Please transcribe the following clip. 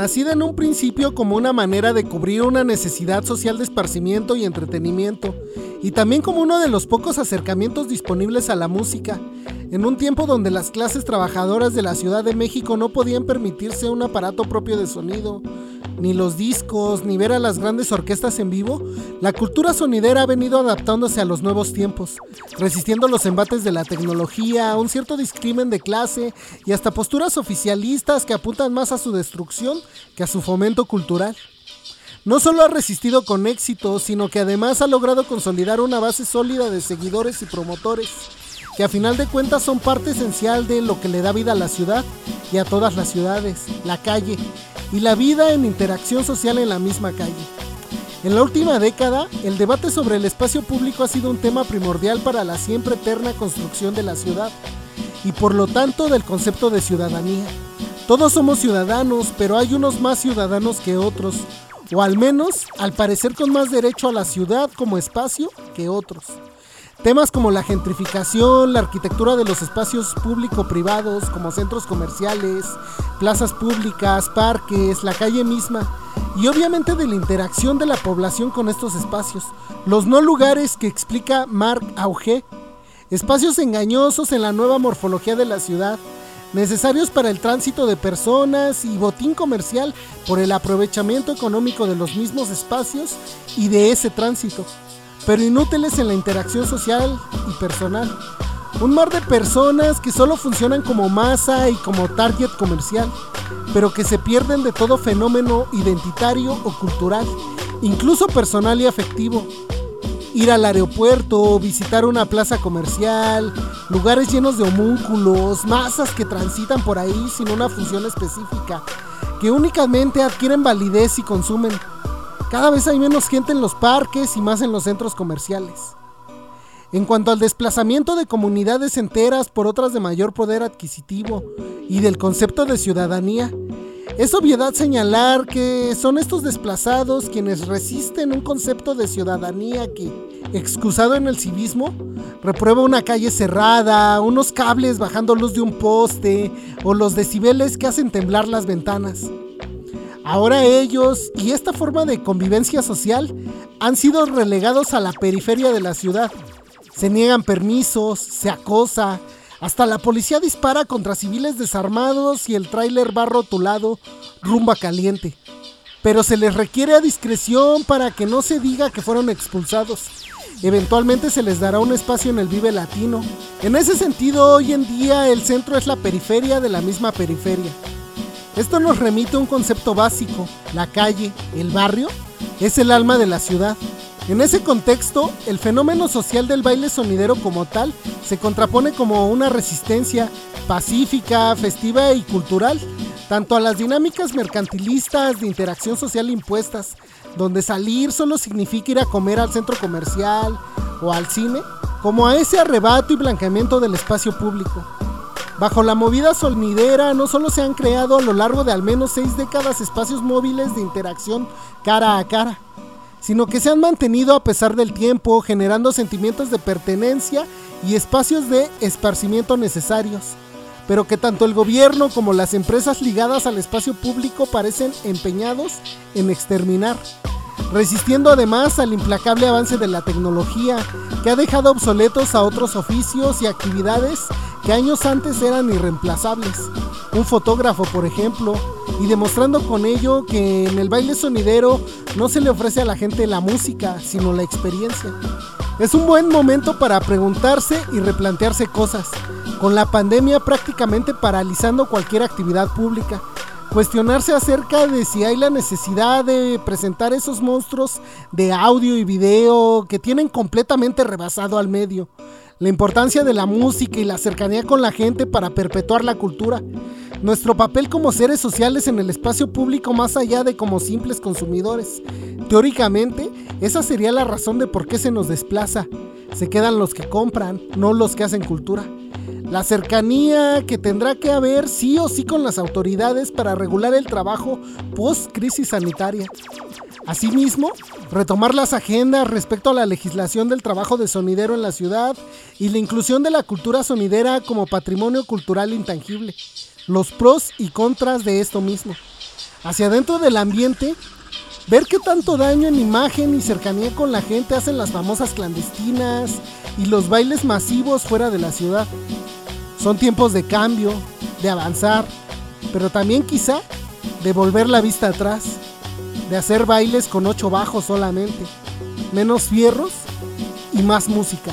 nacida en un principio como una manera de cubrir una necesidad social de esparcimiento y entretenimiento, y también como uno de los pocos acercamientos disponibles a la música, en un tiempo donde las clases trabajadoras de la Ciudad de México no podían permitirse un aparato propio de sonido, ni los discos, ni ver a las grandes orquestas en vivo, la cultura sonidera ha venido adaptándose a los nuevos tiempos, resistiendo los embates de la tecnología, un cierto discrimen de clase y hasta posturas oficialistas que apuntan más a su destrucción que a su fomento cultural. No solo ha resistido con éxito, sino que además ha logrado consolidar una base sólida de seguidores y promotores, que a final de cuentas son parte esencial de lo que le da vida a la ciudad y a todas las ciudades, la calle, y la vida en interacción social en la misma calle. En la última década, el debate sobre el espacio público ha sido un tema primordial para la siempre eterna construcción de la ciudad y por lo tanto del concepto de ciudadanía. Todos somos ciudadanos, pero hay unos más ciudadanos que otros, o al menos, al parecer con más derecho a la ciudad como espacio que otros. Temas como la gentrificación, la arquitectura de los espacios público-privados como centros comerciales, plazas públicas, parques, la calle misma y obviamente de la interacción de la población con estos espacios. Los no lugares que explica Marc Auge, espacios engañosos en la nueva morfología de la ciudad, necesarios para el tránsito de personas y botín comercial por el aprovechamiento económico de los mismos espacios y de ese tránsito pero inútiles en la interacción social y personal. Un mar de personas que solo funcionan como masa y como target comercial, pero que se pierden de todo fenómeno identitario o cultural, incluso personal y afectivo. Ir al aeropuerto, visitar una plaza comercial, lugares llenos de homúnculos, masas que transitan por ahí sin una función específica, que únicamente adquieren validez y consumen cada vez hay menos gente en los parques y más en los centros comerciales. En cuanto al desplazamiento de comunidades enteras por otras de mayor poder adquisitivo y del concepto de ciudadanía, es obviedad señalar que son estos desplazados quienes resisten un concepto de ciudadanía que, excusado en el civismo, reprueba una calle cerrada, unos cables bajando luz de un poste o los decibeles que hacen temblar las ventanas. Ahora ellos y esta forma de convivencia social han sido relegados a la periferia de la ciudad. Se niegan permisos, se acosa, hasta la policía dispara contra civiles desarmados y el tráiler va rotulado rumba caliente. Pero se les requiere a discreción para que no se diga que fueron expulsados. Eventualmente se les dará un espacio en el Vive Latino. En ese sentido, hoy en día el centro es la periferia de la misma periferia. Esto nos remite a un concepto básico. La calle, el barrio, es el alma de la ciudad. En ese contexto, el fenómeno social del baile sonidero como tal se contrapone como una resistencia pacífica, festiva y cultural, tanto a las dinámicas mercantilistas de interacción social impuestas, donde salir solo significa ir a comer al centro comercial o al cine, como a ese arrebato y blanqueamiento del espacio público. Bajo la movida sonidera no solo se han creado a lo largo de al menos seis décadas espacios móviles de interacción cara a cara, sino que se han mantenido a pesar del tiempo, generando sentimientos de pertenencia y espacios de esparcimiento necesarios, pero que tanto el gobierno como las empresas ligadas al espacio público parecen empeñados en exterminar resistiendo además al implacable avance de la tecnología que ha dejado obsoletos a otros oficios y actividades años antes eran irreemplazables. Un fotógrafo, por ejemplo, y demostrando con ello que en el baile sonidero no se le ofrece a la gente la música, sino la experiencia. Es un buen momento para preguntarse y replantearse cosas, con la pandemia prácticamente paralizando cualquier actividad pública cuestionarse acerca de si hay la necesidad de presentar esos monstruos de audio y video que tienen completamente rebasado al medio, la importancia de la música y la cercanía con la gente para perpetuar la cultura, nuestro papel como seres sociales en el espacio público más allá de como simples consumidores. Teóricamente, esa sería la razón de por qué se nos desplaza. Se quedan los que compran, no los que hacen cultura la cercanía que tendrá que haber sí o sí con las autoridades para regular el trabajo post-crisis sanitaria. Asimismo, retomar las agendas respecto a la legislación del trabajo de sonidero en la ciudad y la inclusión de la cultura sonidera como patrimonio cultural intangible. Los pros y contras de esto mismo. hacia adentro del ambiente, ver qué tanto daño en imagen y cercanía con la gente hacen las famosas clandestinas y los bailes masivos fuera de la ciudad. Son tiempos de cambio, de avanzar, pero también quizá de volver la vista atrás, de hacer bailes con ocho bajos solamente, menos fierros y más música.